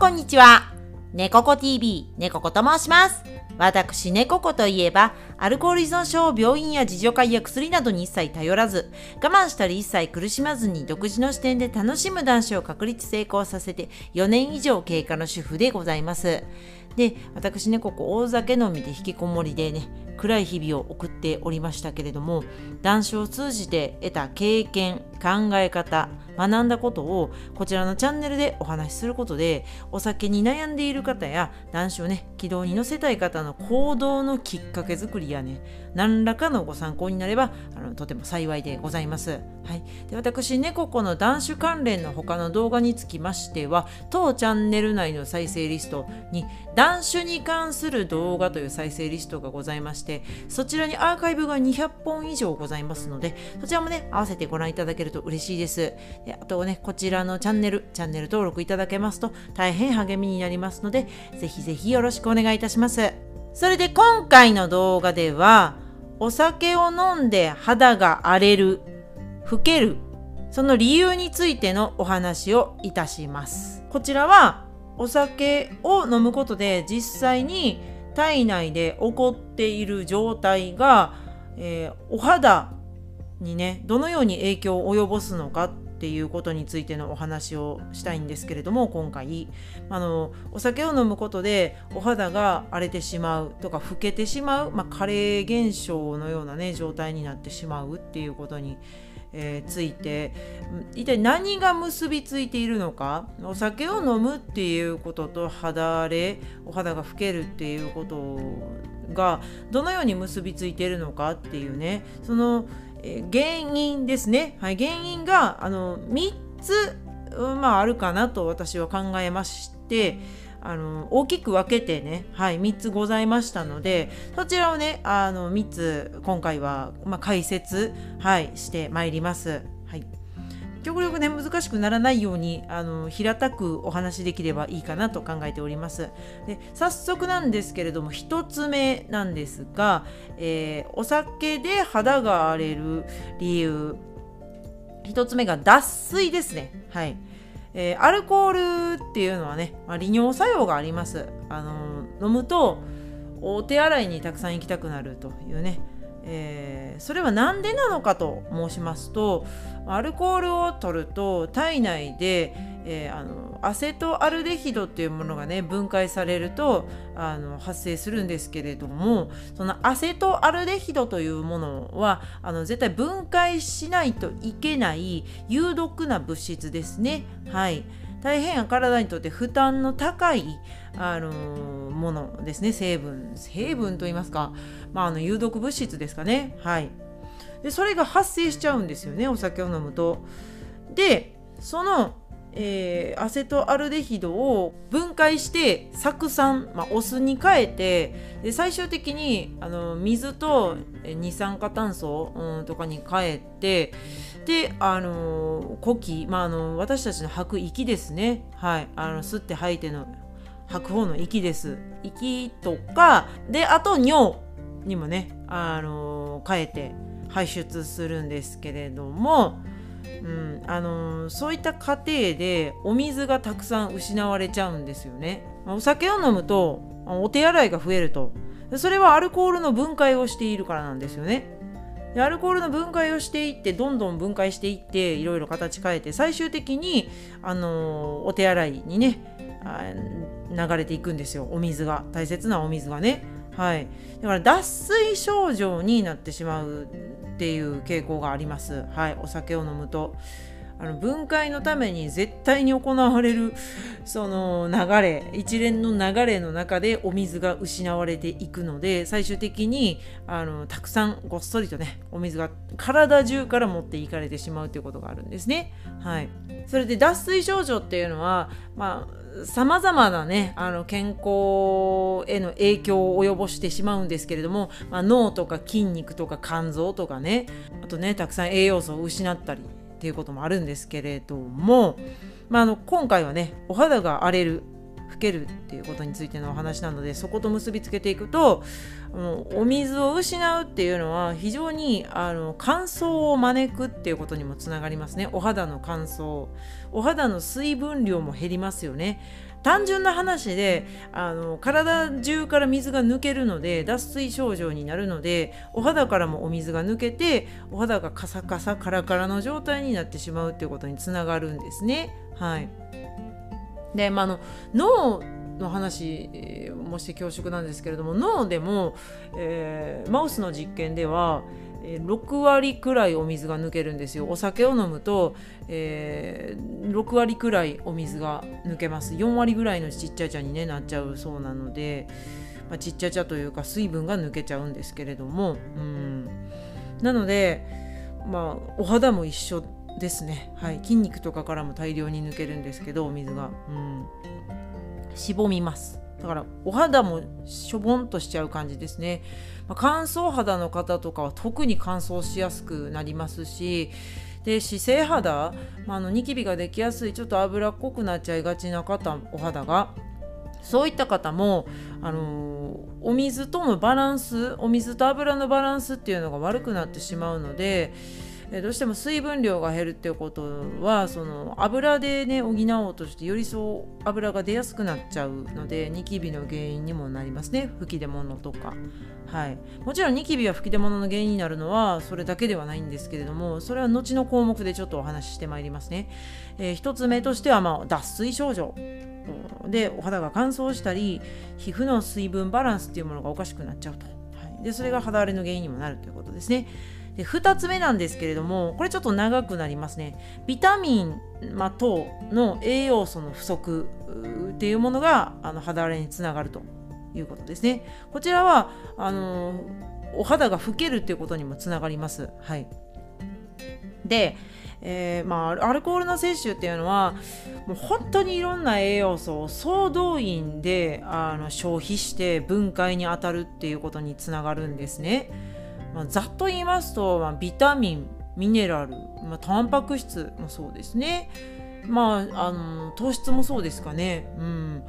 こんにちは。猫子 TV、猫子と申します。私、猫子といえば、アルコール依存症を病院や自助会や薬などに一切頼らず、我慢したり一切苦しまずに独自の視点で楽しむ男子を確立成功させて4年以上経過の主婦でございます。で、私ね、ここ大酒飲みで引きこもりでね、暗い日々を送っておりましたけれども、男子を通じて得た経験、考え方、学んだことをこちらのチャンネルでお話しすることで、お酒に悩んでいる方や男子をね、軌道に乗せたい方の行動のきっかけ作りやね、何らかのご参考になれば、あのとても幸いでございます。はい。で、私、猫子の男子関連の他の動画につきましては、当チャンネル内の再生リストに、男子に関する動画という再生リストがございまして、そちらにアーカイブが200本以上ございますので、そちらもね、合わせてご覧いただけると嬉しいです。であとね、こちらのチャンネル、チャンネル登録いただけますと大変励みになりますので、ぜひぜひよろしくお願いいたします。それで今回の動画では、お酒を飲んで肌が荒れる、老ける、その理由についてのお話をいたします。こちらはお酒を飲むことで実際に体内で起こっている状態が、えーお肌にねどのように影響を及ぼすのかっていうことについてのお話をしたいんですけれども今回。あのお酒を飲むことでお肌が荒れてしまうとか老けてしまう、まあ、加齢現象のようなね状態になってしまうっていうことにえーついて一体何が結びついているのか？お酒を飲むっていうことと肌荒れお肌が老けるっていうことがどのように結びついているのかっていうね。その、えー原因ですね、はい、原因があの3つ、まあ、あるかなと私は考えましてあの大きく分けてね、はい、3つございましたのでそちらをねあの3つ今回は、まあ、解説、はい、してまいります。はい極力ね難しくならないようにあの平たくお話しできればいいかなと考えております。で早速なんですけれども1つ目なんですが、えーお酒で肌が荒れる理由1つ目が脱水ですね。はいえーアルコールっていうのはね、まあ、利尿作用があります。あのー飲むとお手洗いにたくさん行きたくなるというね、えーそれは何でなのかと申しますとアルコールを取ると体内で、えーあのアセトアルデヒドっていうものがね分解されるとあの発生するんですけれどもそのアセトアルデヒドというものはあの絶対分解しないといけない有毒な物質ですね。はい大変体にとって負担の高い、あのーものですね。成分成分と言いますか、まあ、あの有毒物質ですかね。はい。でそれが発生しちゃうんですよねお酒を飲むと。でその、えーアセトアルデヒドを分解して酢酸、まあ、お酢に変えてで最終的にあの水と二酸化炭素、とかに変えてであの呼気、まあ、あの私たちの吐く息ですね。はい。あの吸って吐いての吐く方の息です。息とかであと尿にもねあの変えて排出するんですけれども、うんあのそういった過程でお水がたくさん失われちゃうんですよね。お酒を飲むとお手洗いが増えると。それはアルコールの分解をしているからなんですよね。でアルコールの分解をしていってどんどん分解していっていろいろ形変えて最終的に、あのお手洗いにねあ流れていくんですよ。お水が。大切なお水がね。はい。だから脱水症状になってしまうっていう傾向があります。はい。お酒を飲むと。あの分解のために絶対に行われるその流れ一連の流れの中でお水が失われていくので最終的にあのたくさんごっそりとねお水が体中から持っていかれてしまうということがあるんですね。はい、それで脱水症状っていうのはまあさまざまなねあの健康への影響を及ぼしてしまうんですけれども、まあ、脳とか筋肉とか肝臓とかねあとねたくさん栄養素を失ったりっていうこともあるんですけれども、まあ、あの今回はねお肌が荒れる老けるっていうことについてのお話なのでそこと結びつけていくとあのお水を失うっていうのは非常にあの乾燥を招くっていうことにもつながりますね。お肌の乾燥。お肌の水分量も減りますよね。単純な話であの体中から水が抜けるので脱水症状になるのでお肌からもお水が抜けてお肌がカサカサカラカラの状態になってしまうっていうことにつながるんですね。はい、で、まあ、の脳の話もして恐縮なんですけれども脳でも、えー、マウスの実験では6割くらいお水が抜けるんですよ。お酒を飲むと、えー、6割くらいお水が抜けます。4割ぐらいのちっちゃい茶に、ね、なっちゃうそうなので、まあ、ちっちゃい茶というか水分が抜けちゃうんですけれども。うん。なのでまあお肌も一緒ですね、はい、筋肉とかからも大量に抜けるんですけどお水が、うん、しぼみますだからお肌もしょぼんとしちゃう感じですね、まあ、乾燥肌の方とかは特に乾燥しやすくなりますしで姿勢肌、まあ、あのニキビができやすいちょっと脂っこくなっちゃいがちな方お肌がそういった方も、あのー、お水とのバランスお水と油のバランスっていうのが悪くなってしまうのでどうしても水分量が減るっていうことはその油でね補おうとしてよりそう油が出やすくなっちゃうのでニキビの原因にもなりますね吹き出物とか。はい、もちろんニキビは吹き出物の原因になるのはそれだけではないんですけれどもそれは後の項目でちょっとお話ししてまいりますね。えー、1つ目としては、まあ、脱水症状でお肌が乾燥したり皮膚の水分バランスっていうものがおかしくなっちゃうと、はい、でそれが肌荒れの原因にもなるということですね。で2つ目なんですけれどもこれちょっと長くなりますね。ビタミン、まあ、等の栄養素の不足っていうものがあの肌荒れにつながるということですね。こちらはあのお肌が老けるっていうことにもつながります。はい。でえー、まあ、アルコールの摂取っていうのはもう本当にいろんな栄養素を総動員であの消費して分解に当たるっていうことにつながるんですね。まあ、ざっと言いますと、まあ、ビタミンミネラル、まあ、タンパク質もそうですね。まああの糖質もそうですかね。うん。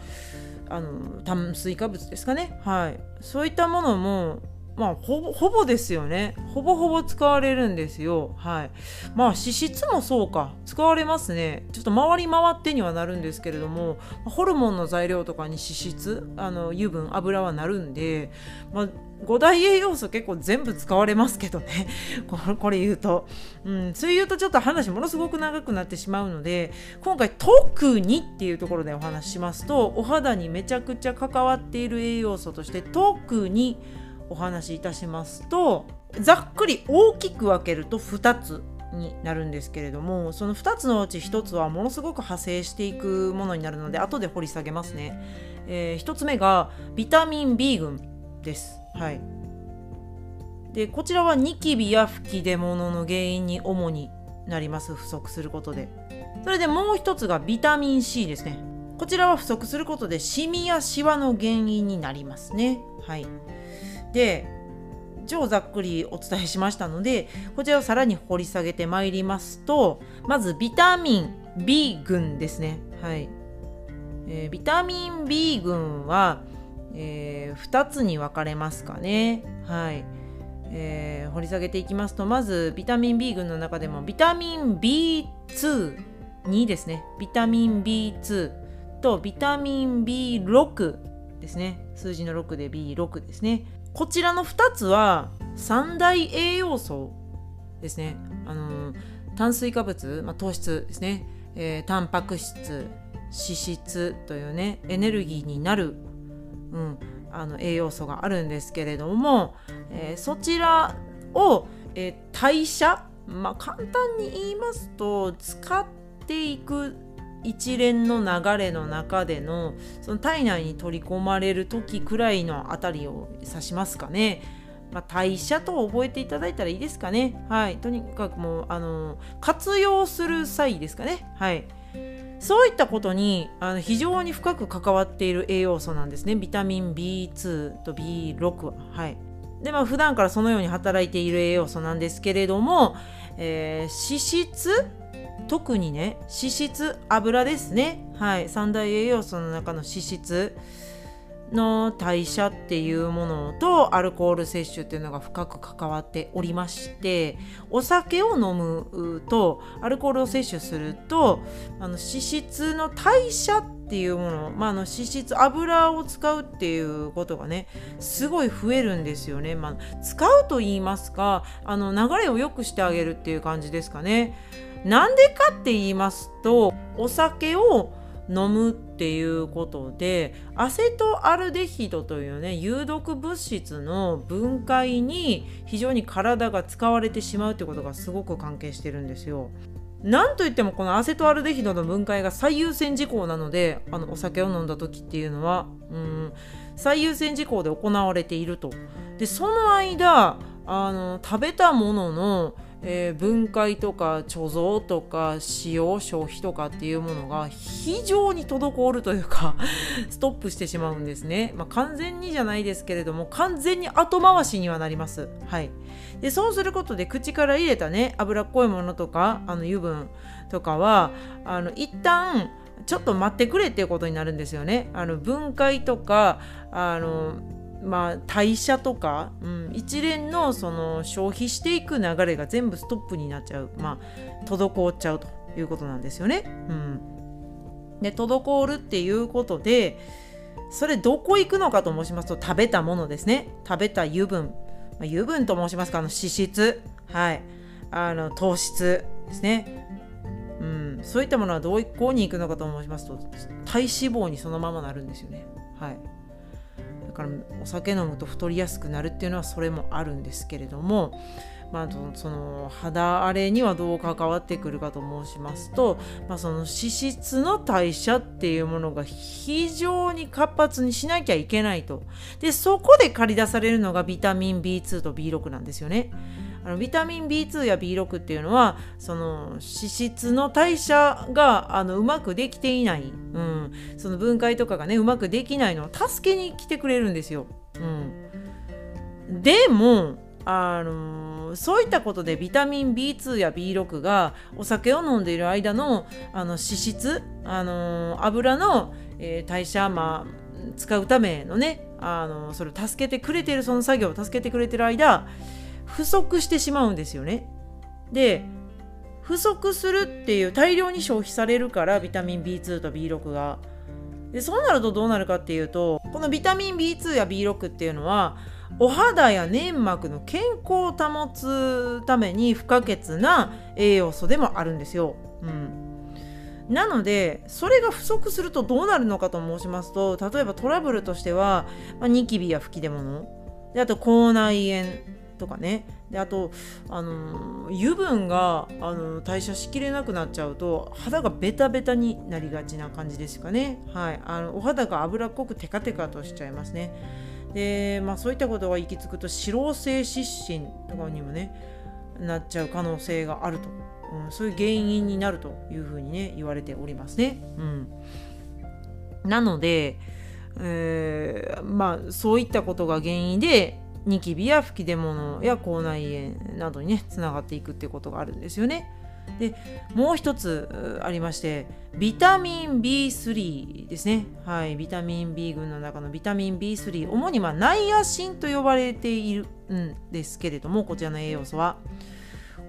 あの炭水化物ですかね。はい。そういったものもまあほぼほぼですよね。ほぼほぼ使われるんですよ。はい。まあ脂質もそうか。使われますね。ちょっと回り回ってにはなるんですけれどもホルモンの材料とかに脂質あの油分油はなるんで、まあ、5大栄養素結構全部使われますけどね。これ言うと、うん、そう言うとちょっと話ものすごく長くなってしまうので今回特にっていうところでお話ししますとお肌にめちゃくちゃ関わっている栄養素として特にお話しいたしますとざっくり大きく分けると2つになるんですけれどもその2つのうち1つはものすごく派生していくものになるので後で掘り下げますね、えー、1つ目がビタミン B 群です。はい。でこちらはニキビや吹き出物の原因に主になります。不足することで。それでもう一つがビタミン C ですね。こちらは不足することでシミやシワの原因になりますね。はい。で超ざっくりお伝えしましたのでこちらをさらに掘り下げてまいりますとまずビタミン B 群ですね。はい、えー、ビタミン B 群は、えー、2つに分かれますかね。はい、えー、掘り下げていきますとまずビタミン B 群の中でもビタミン B2 2ですね。ビタミン B2 とビタミン B6 ですね。数字の6で B6 ですね。こちらの2つは三大栄養素ですね。あの炭水化物、まあ、糖質ですね、えー、タンパク質脂質というねエネルギーになる、うん、あの栄養素があるんですけれども、えー、そちらを、えー、代謝、まあ、簡単に言いますと使っていく一連の流れの中でのその体内に取り込まれる時くらいのあたりを指しますかね。まあ、代謝と覚えていただいたらいいですかね。はい。とにかくもう、あの、活用する際ですかね。はい。そういったことにあの非常に深く関わっている栄養素なんですね。ビタミン B2 と B6 は。はい。で、まあ、普段からそのように働いている栄養素なんですけれども、えー、脂質特にね脂質油ですね。はい。三大栄養素の中の脂質の代謝っていうものとアルコール摂取っていうのが深く関わっておりましてお酒を飲むとアルコールを摂取するとあの脂質の代謝っていうもの、まあ、の脂質油を使うっていうことがねすごい増えるんですよね、まあ、使うと言いますかあの流れを良くしてあげるっていう感じですかね。なんでかって言いますとお酒を飲むっていうことでアセトアルデヒドというね有毒物質の分解に非常に体が使われてしまうってことがすごく関係してるんですよ。なんといってもこのアセトアルデヒドの分解が最優先事項なのであのお酒を飲んだ時っていうのはうん最優先事項で行われていると。でその間あの食べたもののえー、分解とか貯蔵とか使用消費とかっていうものが非常に滞るというか ストップしてしまうんですね、まあ、完全にじゃないですけれども完全に後回しにはなります。はい。でそうすることで口から入れたね脂っこいものとかあの油分とかはあの一旦ちょっと待ってくれっていうことになるんですよね。あの分解とかあのまあ、代謝とか、うん、一連のその消費していく流れが全部ストップになっちゃう、まあ、滞っちゃうということなんですよね。うん、で滞るっていうことでそれどこ行くのかと申しますと食べたものですね。食べた油分、まあ、油分と申しますかあの脂質、はい、あの糖質ですね、うん、そういったものはどうこうに行くのかと申しますと体脂肪にそのままなるんですよね。はい。だからお酒飲むと太りやすくなるっていうのはそれもあるんですけれども、まあ、その肌荒れにはどう関わってくるかと申しますと、まあ、その脂質の代謝っていうものが非常に活発にしなきゃいけないとでそこで駆り出されるのがビタミン B2 と B6 なんですよね。あのビタミン B2 や B6 っていうのはその脂質の代謝があのうまくできていない、うん、その分解とかがねうまくできないのを助けに来てくれるんですよ。うん、でもあのそういったことでビタミン B2 や B6 がお酒を飲んでいる間のあの脂質、あの油の、えー、代謝、まあ、使うためのねあのそれを助けてくれてるその作業を助けてくれてる間不足してしまうんですよね。で不足するっていう大量に消費されるからビタミン B2 と B6 が。でそうなるとどうなるかっていうとこのビタミン B2 や B6 っていうのはお肌や粘膜の健康を保つために不可欠な栄養素でもあるんですよ。うんなのでそれが不足するとどうなるのかと申しますと例えばトラブルとしては、まあ、ニキビや吹き出物であと口内炎とかね。であと、あの油分が、あの代謝しきれなくなっちゃうと肌がベタベタになりがちな感じですかね、はい、あのお肌が脂っこくテカテカとしちゃいますね。で、まあ、そういったことが行き着くと脂漏性湿疹とかにもねなっちゃう可能性があると、うん、そういう原因になるというふうにね言われておりますね。うん、なので、えー、まあそういったことが原因でニキビや吹き出物や口内炎などにねつながっていくっていうことがあるんですよね。でもう一つありましてビタミン B3 ですねはいビタミン B 群の中のビタミン B3 主にまナイアシンと呼ばれているんですけれどもこちらの栄養素は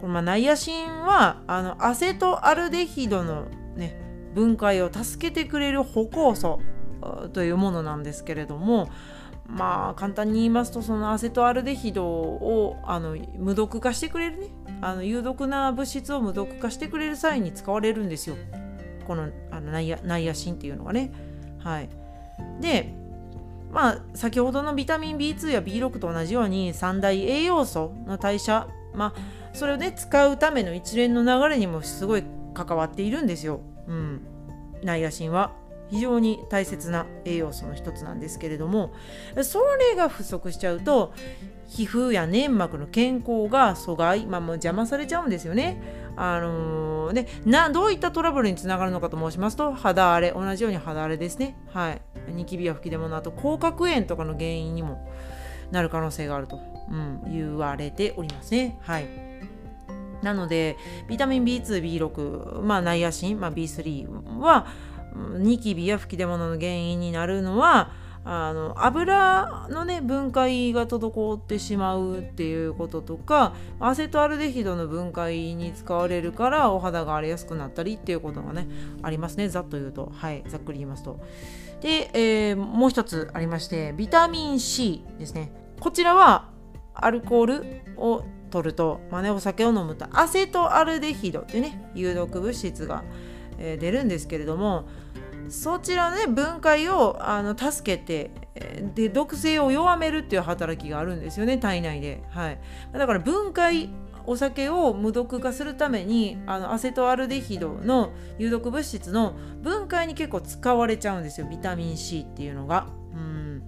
このまあナイアシンはあのアセトアルデヒドのね分解を助けてくれる歩行素というものなんですけれどもまあ簡単に言いますとそのアセトアルデヒドをあの無毒化してくれるね。あの有毒な物質を無毒化してくれる際に使われるんですよ。このあのナイアナイアシンっていうのがね。はい。でまあ先ほどのビタミン B2 や B6 と同じように三大栄養素の代謝まあそれをね使うための一連の流れにもすごい関わっているんですよ。うん。ナイアシンは。非常に大切な栄養素の一つなんですけれどもそれが不足しちゃうと皮膚や粘膜の健康が阻害、まあ、もう邪魔されちゃうんですよね。あのー、ねなどういったトラブルにつながるのかと申しますと肌荒れ同じように肌荒れですね。はい、ニキビや吹き出物あと口角炎とかの原因にもなる可能性があると、うん、言われておりますね。はいなのでビタミン B2、B6、まあ、ナイアシン、まあ、B3 はニキビや吹き出物の原因になるのはあの油のね分解が滞ってしまうっていうこととかアセトアルデヒドの分解に使われるからお肌が荒れやすくなったりっていうことがねありますね。ざっと言うと。はい。ざっくり言いますと。で、えー、もう一つありましてビタミン C ですね。こちらはアルコールを取ると、まあね、お酒を飲むとアセトアルデヒドっていうね有毒物質が、え、出るんですけれどもそちらのね分解をあの助けてで毒性を弱めるっていう働きがあるんですよね体内で、はい、だから分解お酒を無毒化するためにあのアセトアルデヒドの有毒物質の分解に結構使われちゃうんですよビタミン C っていうのが。うん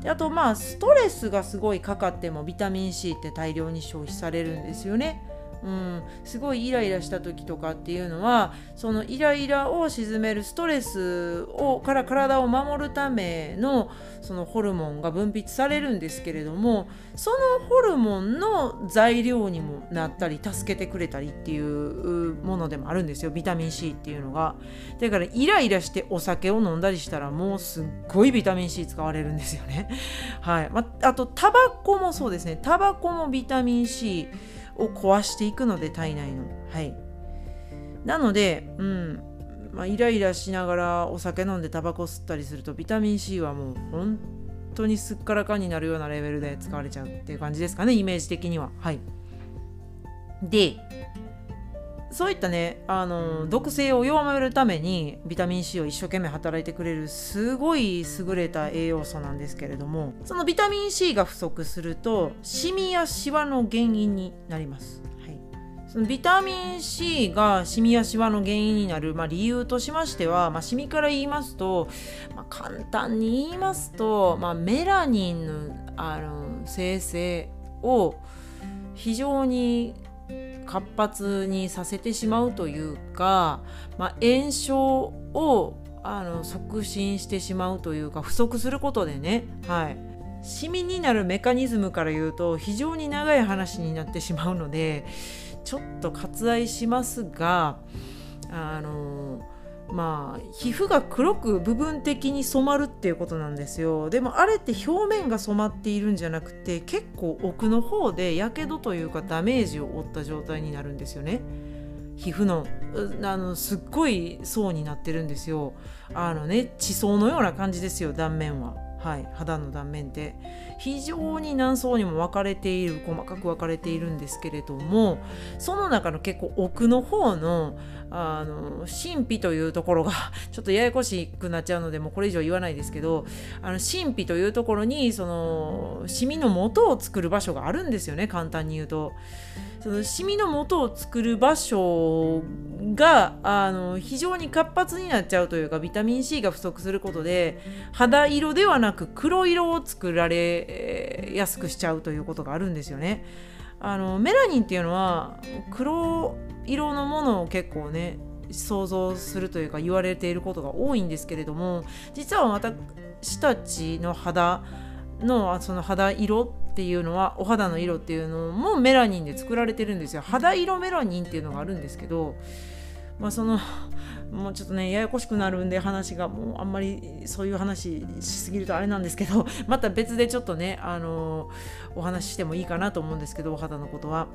であとまあストレスがすごいかかってもビタミン C って大量に消費されるんですよね。うん、すごいイライラした時とかっていうのはそのイライラを鎮めるストレスをから体を守るためのそのホルモンが分泌されるんですけれどもそのホルモンの材料にもなったり助けてくれたりっていうものでもあるんですよ。ビタミン C っていうのが。だからイライラしてお酒を飲んだりしたらもうすっごいビタミン C 使われるんですよね。はい、まあとタバコもそうですね。タバコもビタミン C を壊していくので体内の。はい。なのでうん。まあ、イライラしながらお酒飲んでタバコ吸ったりするとビタミン C はもう本当にすっからかんになるようなレベルで使われちゃうっていう感じですかねイメージ的には。はい。でそういったねあの毒性を弱めるためにビタミン C を一生懸命働いてくれるすごい優れた栄養素なんですけれどもそのビタミン C が不足するとシミやシワの原因になります。はい、そのビタミン C がシミやシワの原因になる、まあ、理由としましては、まあ、シミから言いますと、まあ、簡単に言いますと、まあ、メラニンのあの生成を非常に活発にさせてしまうというか、まあ、炎症をあの促進してしまうというか不足することでね、はい、シミになるメカニズムから言うと非常に長い話になってしまうのでちょっと割愛しますがあのまあ皮膚が黒く部分的に染まるっていうことなんですよ。でもあれって表面が染まっているんじゃなくて結構奥の方でやけどというかダメージを負った状態になるんですよね。皮膚のあのすっごい層になってるんですよ。あのね地層のような感じですよ断面は。はい、肌の断面で非常に何層にも分かれている細かく分かれているんですけれどもその中の結構奥の方のあの神秘というところが ちょっとややこしくなっちゃうのでもうこれ以上言わないですけどあの神秘というところにそのシミの元を作る場所があるんですよね簡単に言うと。そのシミの元を作る場所があの非常に活発になっちゃうというかビタミン C が不足することで肌色ではなく黒色を作られやすくしちゃうということがあるんですよね。あのメラニンっていうのは黒色のものを結構ね想像するというか言われていることが多いんですけれども実は私たちの肌のその肌色っていうのはお肌の色っていうのもメラニンで作られてるんですよ肌色メラニンっていうのがあるんですけどまあそのもうちょっとねややこしくなるんで話がもうあんまりそういう話しすぎるとあれなんですけど また別でちょっとねあのお話ししてもいいかなと思うんですけどお肌のことは。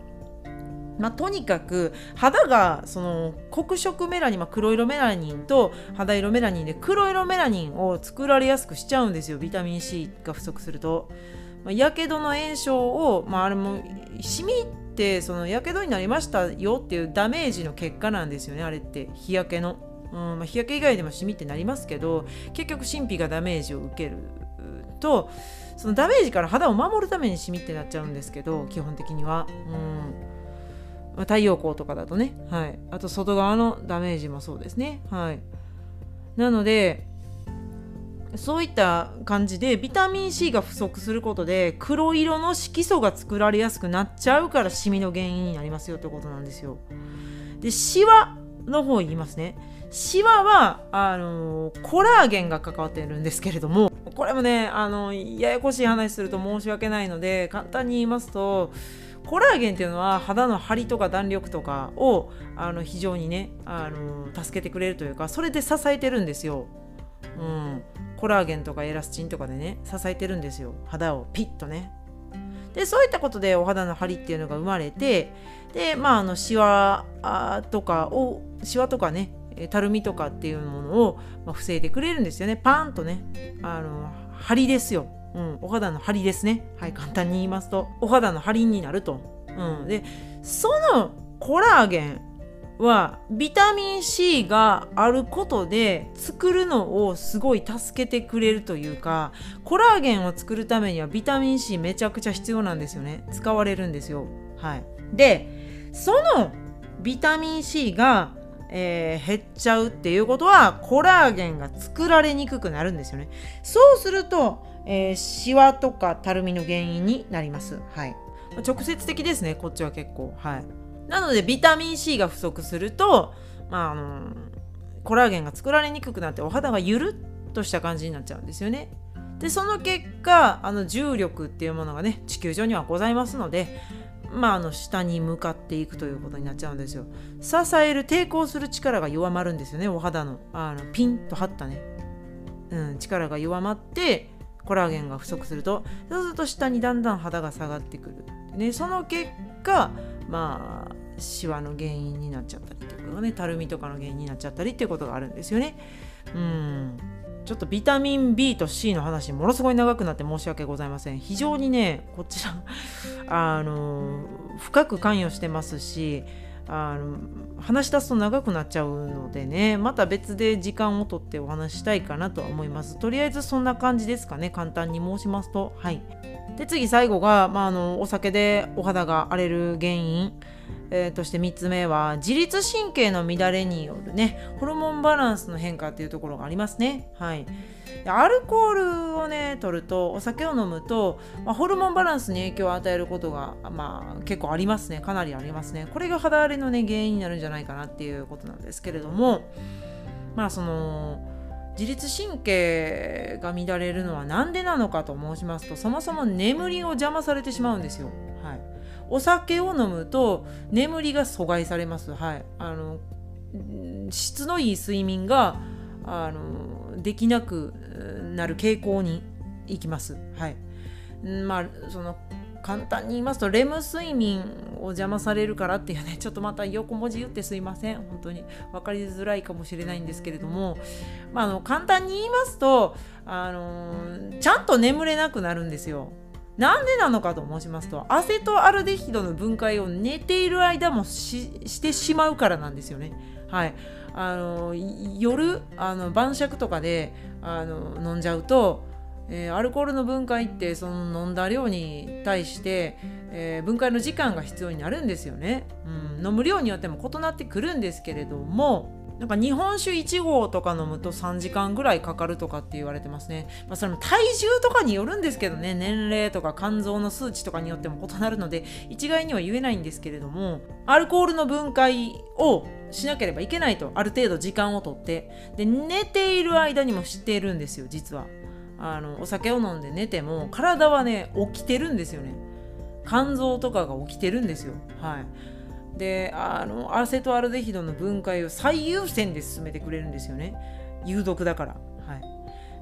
まあ、とにかく肌がその黒色メラニン、まあ、黒色メラニンと肌色メラニンで黒色メラニンを作られやすくしちゃうんですよビタミン C が不足すると。やけどの炎症を、まあ、あれもシミってそのやけどになりましたよっていうダメージの結果なんですよねあれって。日焼けの、うんまあ、日焼け以外でもシミってなりますけど結局神秘がダメージを受けるとそのダメージから肌を守るためにシミってなっちゃうんですけど基本的には。うん、太陽光とかだとね、はい、あと外側のダメージもそうですね。はい、なのでそういった感じでビタミン C が不足することで黒色の色素が作られやすくなっちゃうからシミの原因になりますよってことなんですよ。でシワの方言いますね。シワはあのコラーゲンが関わってるんですけれどもこれもねあのややこしい話すると申し訳ないので簡単に言いますとコラーゲンっていうのは肌の張りとか弾力とかをあの非常にねあの助けてくれるというかそれで支えてるんですよ。うん、コラーゲンとかエラスチンとかでね支えてるんですよ。肌をピッとね。でそういったことでお肌の張りっていうのが生まれてでまああのシワとかをシワとかねたるみとかっていうものを、防いでくれるんですよね。パーンとねあの張りですよ、うん、お肌の張りですね。はい簡単に言いますと。お肌の張りになると、うん、でそのコラーゲンはビタミン C があることで作るのをすごい助けてくれるというかコラーゲンを作るためにはビタミン C めちゃくちゃ必要なんですよね。使われるんですよ。はい。でそのビタミン C が、えー、減っちゃうっていうことはコラーゲンが作られにくくなるんですよね。そうすると、えー、シワとかたるみの原因になります。はい。直接的ですねこっちは結構。はい。なのでビタミン C が不足すると、まあ、あのコラーゲンが作られにくくなってお肌がゆるっとした感じになっちゃうんですよね。でその結果あの重力っていうものがね地球上にはございますので、まあ、あの下に向かっていくということになっちゃうんですよ。支える抵抗する力が弱まるんですよねお肌のあのピンと張ったね、うん、力が弱まってコラーゲンが不足するとそうすると下にだんだん肌が下がってくる。ね、その結果まあシワの原因になっちゃったりっていうことがねたるみとかの原因になっちゃったりっていうことがあるんですよね。うんちょっとビタミン B と C の話ものすごい長くなって申し訳ございません。非常にねこちらあの深く関与してますしあの話し出すと長くなっちゃうのでねまた別で時間をとってお話したいかなとは思います。とりあえずそんな感じですかね簡単に申しますと。はい。で次最後が、まあ、あのお酒でお肌が荒れる原因。えー、として3つ目は自律神経の乱れによるねホルモンバランスの変化っていうところがありますね。はい、アルコールをね取るとお酒を飲むと、まあ、ホルモンバランスに影響を与えることが、まあ、結構ありますね。かなりありますね。これが肌荒れのね原因になるんじゃないないかなっていうことなんですけれどもまあその自律神経が乱れるのは何でなのかと申しますとそもそも眠りを邪魔されてしまうんですよ。はいお酒を飲むと眠りが阻害されます。はい、あの質のいい睡眠があのできなくなる傾向にいきます。はい、まあその簡単に言いますとレム睡眠を邪魔されるからっていうね ちょっとまた横文字言ってすいません本当に分かりづらいかもしれないんですけれども、まあ、あの簡単に言いますとあのちゃんと眠れなくなるんですよ。なんでなのかと申しますとアセトアルデヒドの分解を寝ている間もしてしまうからなんですよね。はい、あの夜あの晩酌とかであの飲んじゃうと、えー、アルコールの分解ってその飲んだ量に対して、えー、分解の時間が必要になるんですよね、うん。飲む量によっても異なってくるんですけれどもなんか日本酒1合とか飲むと3時間ぐらいかかるとかって言われてますね。まあ、それも体重とかによるんですけどね、年齢とか肝臓の数値とかによっても異なるので、一概には言えないんですけれども、アルコールの分解をしなければいけないと、ある程度時間をとって、で、寝ている間にもしているんですよ、実は。あの、お酒を飲んで寝ても、体はね、起きてるんですよね。肝臓とかが起きてるんですよ。はい。であのアセトアルデヒドの分解を最優先で進めてくれるんですよね有毒だから。は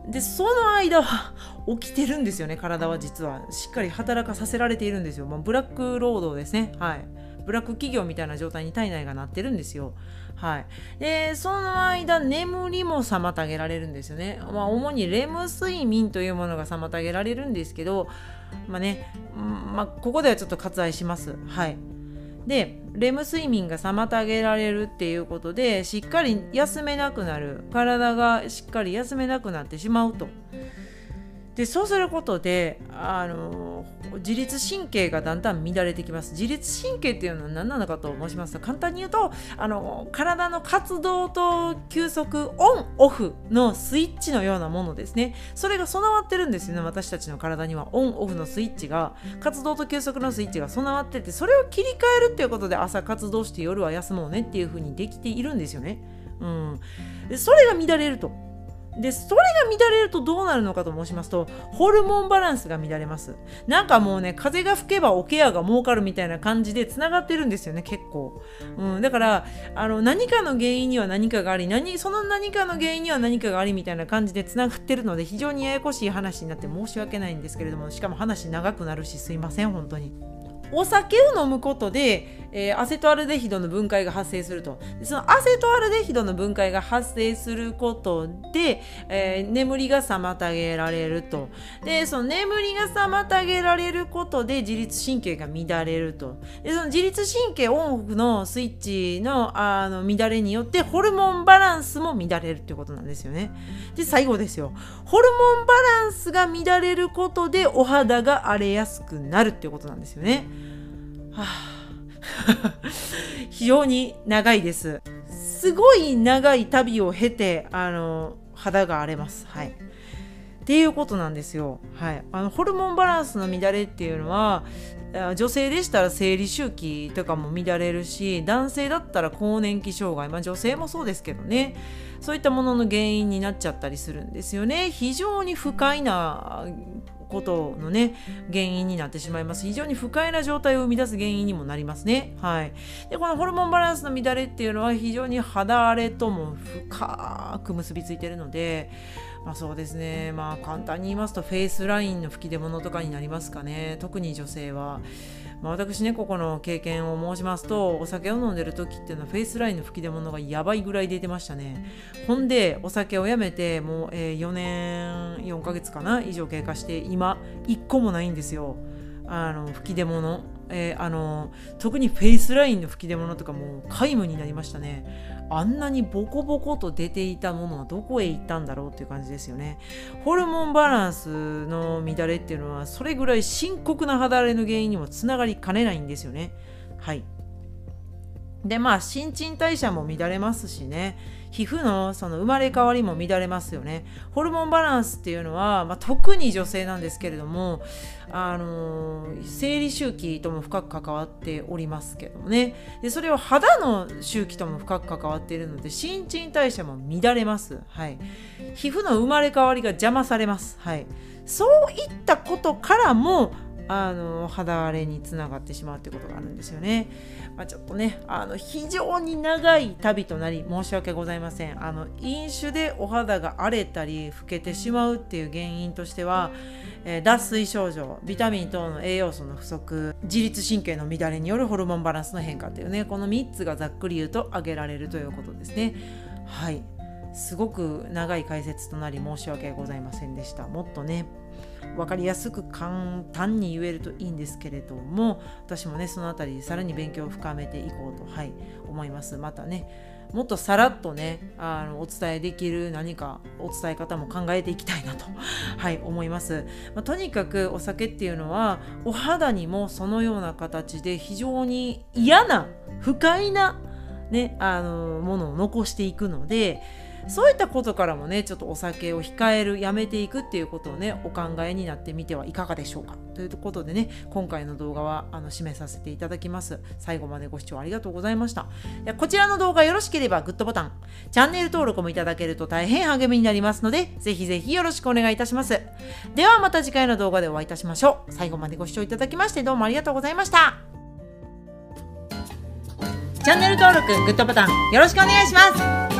い、でその間は起きてるんですよね体は実はしっかり働かさせられているんですよ、まあ、ブラック労働ですねはいブラック企業みたいな状態に体内がなってるんですよ。はい。で、その間、眠りも妨げられるんですよね。まあ、主にレム睡眠というものが妨げられるんですけど、まあね、まあ、ここではちょっと割愛します。はい。でレム睡眠が妨げられるっていうことでしっかり休めなくなる体がしっかり休めなくなってしまうとでそうすることであの自律神経がだんだん乱れてきます。自律神経っていうのは何なのかと申しますと簡単に言うとあの体の活動と休息オンオフのスイッチのようなものですね。それが備わってるんですよね私たちの体には。オンオフのスイッチが。活動と休息のスイッチが備わっててそれを切り替えるっていうことで朝活動して夜は休もうねっていう風にできているんですよね。うん。それが乱れると。でそれが乱れるとどうなるのかと申しますとホルモンバランスが乱れますなんかもうね風が吹けばおケアが儲かるみたいな感じでつながってるんですよね結構、うん、だからあの何かの原因には何かがあり何その何かの原因には何かがありみたいな感じでつながってるので非常にややこしい話になって申し訳ないんですけれどもしかも話長くなるしすいません本当に。お酒を飲むことで、えー、アセトアルデヒドの分解が発生すると。そのアセトアルデヒドの分解が発生することで、えー、眠りが妨げられると。でその眠りが妨げられることで自律神経が乱れると。でその自律神経オンオフのスイッチのあの乱れによってホルモンバランスも乱れるっていうことなんですよね。で最後ですよ。ホルモンバランスが乱れることでお肌が荒れやすくなるっていうことなんですよね。はあ、非常に長いです。すごい長い旅を経て、あの、肌が荒れます。はい。っていうことなんですよ。はい。あの、ホルモンバランスの乱れっていうのは、女性でしたら生理周期とかも乱れるし、男性だったら更年期障害、まあ女性もそうですけどね、そういったものの原因になっちゃったりするんですよね。非常に不快なことのね原因になってしまいます。非常に不快な状態を生み出す原因にもなりますね。はい。でこのホルモンバランスの乱れっていうのは非常に肌荒れとも深く結びついているのでまあそうですね。まあ簡単に言いますとフェイスラインの吹き出物とかになりますかね。特に女性は。まあ、私ねここの経験を申しますとお酒を飲んでる時っていうのはフェイスラインの吹き出物がやばいぐらい出てましたね。ほんでお酒をやめてもう、え、4年4ヶ月かな以上経過して今1個もないんですよ。あの吹き出物。えー、あの特にフェイスラインの吹き出物とかも皆無になりましたね。あんなにボコボコと出ていたものはどこへ行ったんだろうっていう感じですよね。ホルモンバランスの乱れっていうのはそれぐらい深刻な肌荒れの原因にもつながりかねないんですよね。はい。でまあ新陳代謝も乱れますしね。皮膚のその生まれ変わりも乱れますよね。ホルモンバランスっていうのは、まあ、特に女性なんですけれどもあのー、生理周期とも深く関わっておりますけどもね。でそれは肌の周期とも深く関わっているので新陳代謝も乱れます。はい。皮膚の生まれ変わりが邪魔されます。はい。そういったことからもあの肌荒れにつながってしまうということがあるんですよね。まあ、ちょっとねあの非常に長い旅となり申し訳ございません。あの飲酒でお肌が荒れたり老けてしまうっていう原因としては、えー、脱水症状ビタミン等の栄養素の不足自律神経の乱れによるホルモンバランスの変化っていうねこの3つがざっくり言うと挙げられるということですね。はいすごく長い解説となり申し訳ございませんでした。もっとね分かりやすく簡単に言えるといいんですけれども私もねその辺りさらに勉強を深めていこうと、はい、思います。またねもっとさらっとねあのお伝えできる何かお伝え方も考えていきたいなと、はい、思います、まあ、とにかくお酒っていうのはお肌にもそのような形で非常に嫌な不快なね、あのものを残していくのでそういったことからもねちょっとお酒を控えるやめていくっていうことをねお考えになってみてはいかがでしょうか。ということでね今回の動画はあの締めさせていただきます。最後までご視聴ありがとうございました。こちらの動画よろしければグッドボタンチャンネル登録もいただけると大変励みになりますのでぜひぜひよろしくお願いいたします。ではまた次回の動画でお会いいたしましょう。最後までご視聴いただきましてどうもありがとうございました。チャンネル登録、グッドボタンよろしくお願いします。